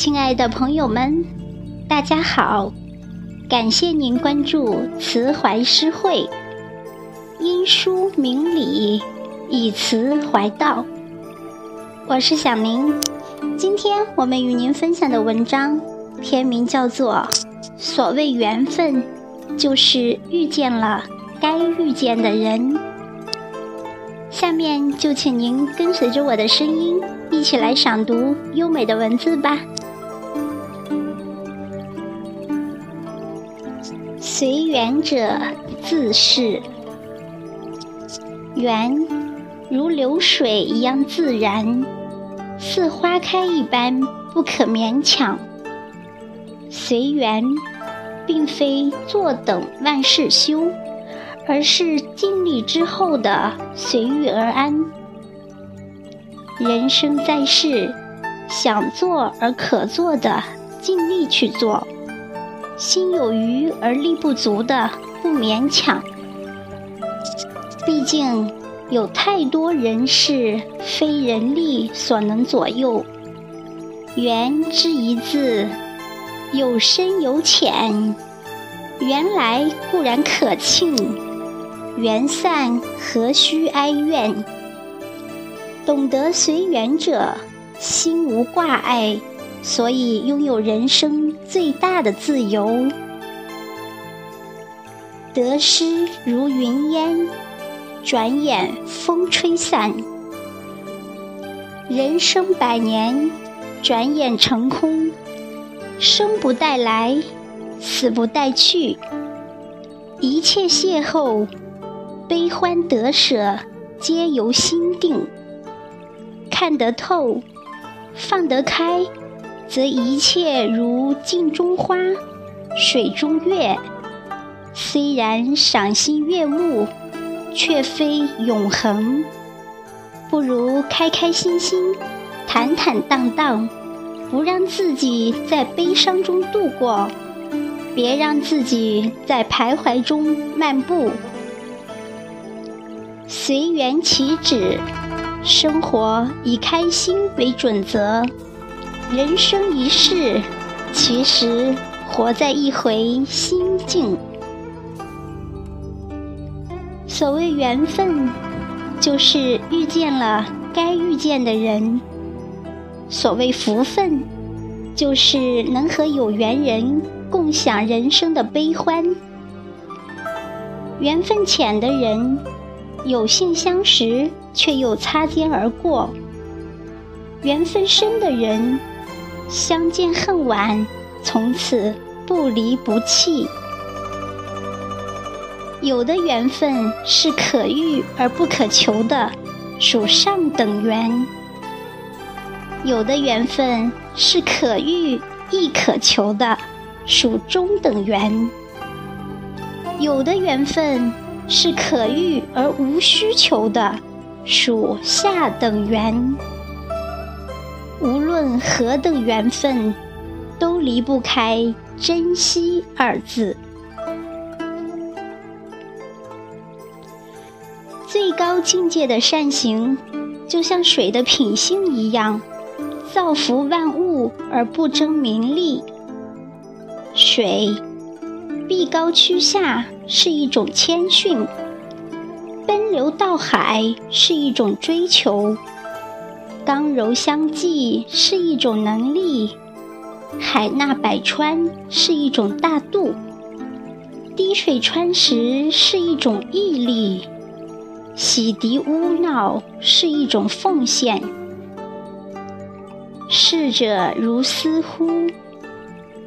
亲爱的朋友们，大家好！感谢您关注慈怀诗会，因书明理，以词怀道。我是小明，今天我们与您分享的文章篇名叫做《所谓缘分，就是遇见了该遇见的人》。下面就请您跟随着我的声音，一起来赏读优美的文字吧。随缘者自是缘，如流水一样自然，似花开一般不可勉强。随缘，并非坐等万事休，而是尽力之后的随遇而安。人生在世，想做而可做的，尽力去做。心有余而力不足的，不勉强。毕竟有太多人事非人力所能左右。缘之一字，有深有浅。缘来固然可庆，缘散何须哀怨？懂得随缘者，心无挂碍。所以，拥有人生最大的自由。得失如云烟，转眼风吹散。人生百年，转眼成空。生不带来，死不带去。一切邂逅，悲欢得舍，皆由心定。看得透，放得开。则一切如镜中花，水中月。虽然赏心悦目，却非永恒。不如开开心心，坦坦荡荡，不让自己在悲伤中度过，别让自己在徘徊中漫步。随缘起止，生活以开心为准则。人生一世，其实活在一回心境。所谓缘分，就是遇见了该遇见的人；所谓福分，就是能和有缘人共享人生的悲欢。缘分浅的人，有幸相识，却又擦肩而过；缘分深的人，相见恨晚，从此不离不弃。有的缘分是可遇而不可求的，属上等缘；有的缘分是可遇亦可求的，属中等缘；有的缘分是可遇而无需求的，属下等缘。无论何等缘分，都离不开珍惜二字。最高境界的善行，就像水的品性一样，造福万物而不争名利。水碧高趋下是一种谦逊，奔流到海是一种追求。刚柔相济是一种能力，海纳百川是一种大度，滴水穿石是一种毅力，洗涤污淖是一种奉献。逝者如斯乎，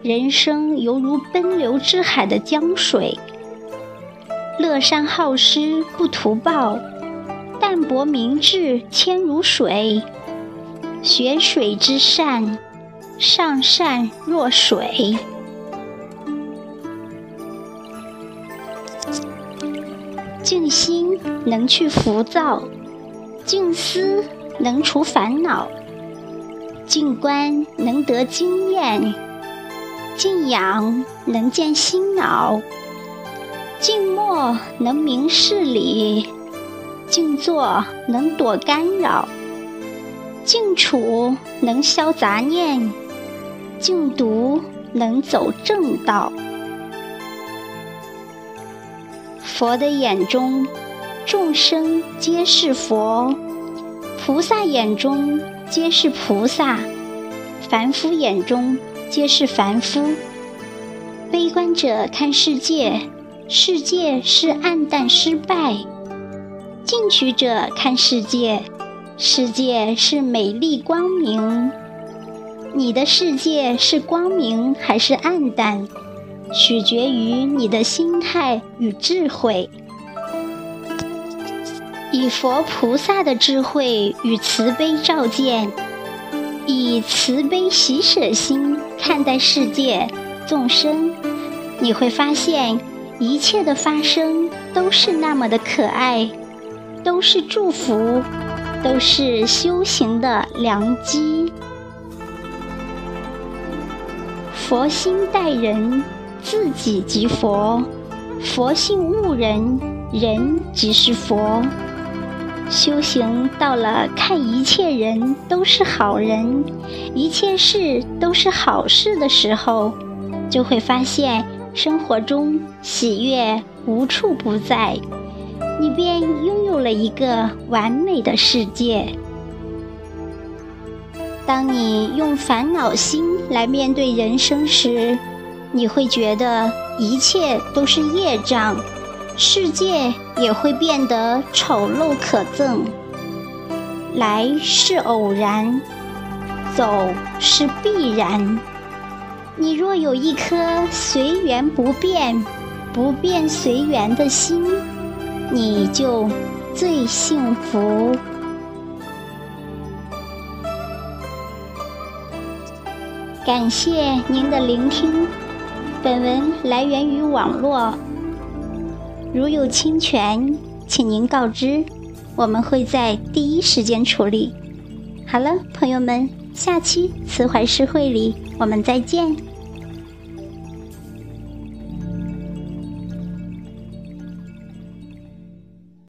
人生犹如奔流之海的江水，乐善好施不图报，淡泊明志谦如水。学水之善，上善若水。静心能去浮躁，静思能除烦恼，静观能得经验，静养能见心脑，静默能明事理，静坐能躲干扰。静处能消杂念，静读能走正道。佛的眼中，众生皆是佛；菩萨眼中皆是菩萨；凡夫眼中皆是凡夫。悲观者看世界，世界是暗淡失败；进取者看世界，世界是美丽光明。你的世界是光明还是暗淡，取决于你的心态与智慧。以佛菩萨的智慧与慈悲照见，以慈悲喜舍心看待世界众生，你会发现一切的发生都是那么的可爱，都是祝福，都是修行的良机。佛心待人，自己即佛；佛性悟人，人即是佛。修行到了看一切人都是好人，一切事都是好事的时候，就会发现生活中喜悦无处不在，你便拥有了一个完美的世界。当你用烦恼心来面对人生时，你会觉得一切都是业障，世界也会变得丑陋可憎。来是偶然，走是必然。你若有一颗随缘不变、不变随缘的心，你就最幸福。感谢您的聆听，本文来源于网络，如有侵权，请您告知，我们会在第一时间处理。好了，朋友们，下期慈怀诗会里我们再见。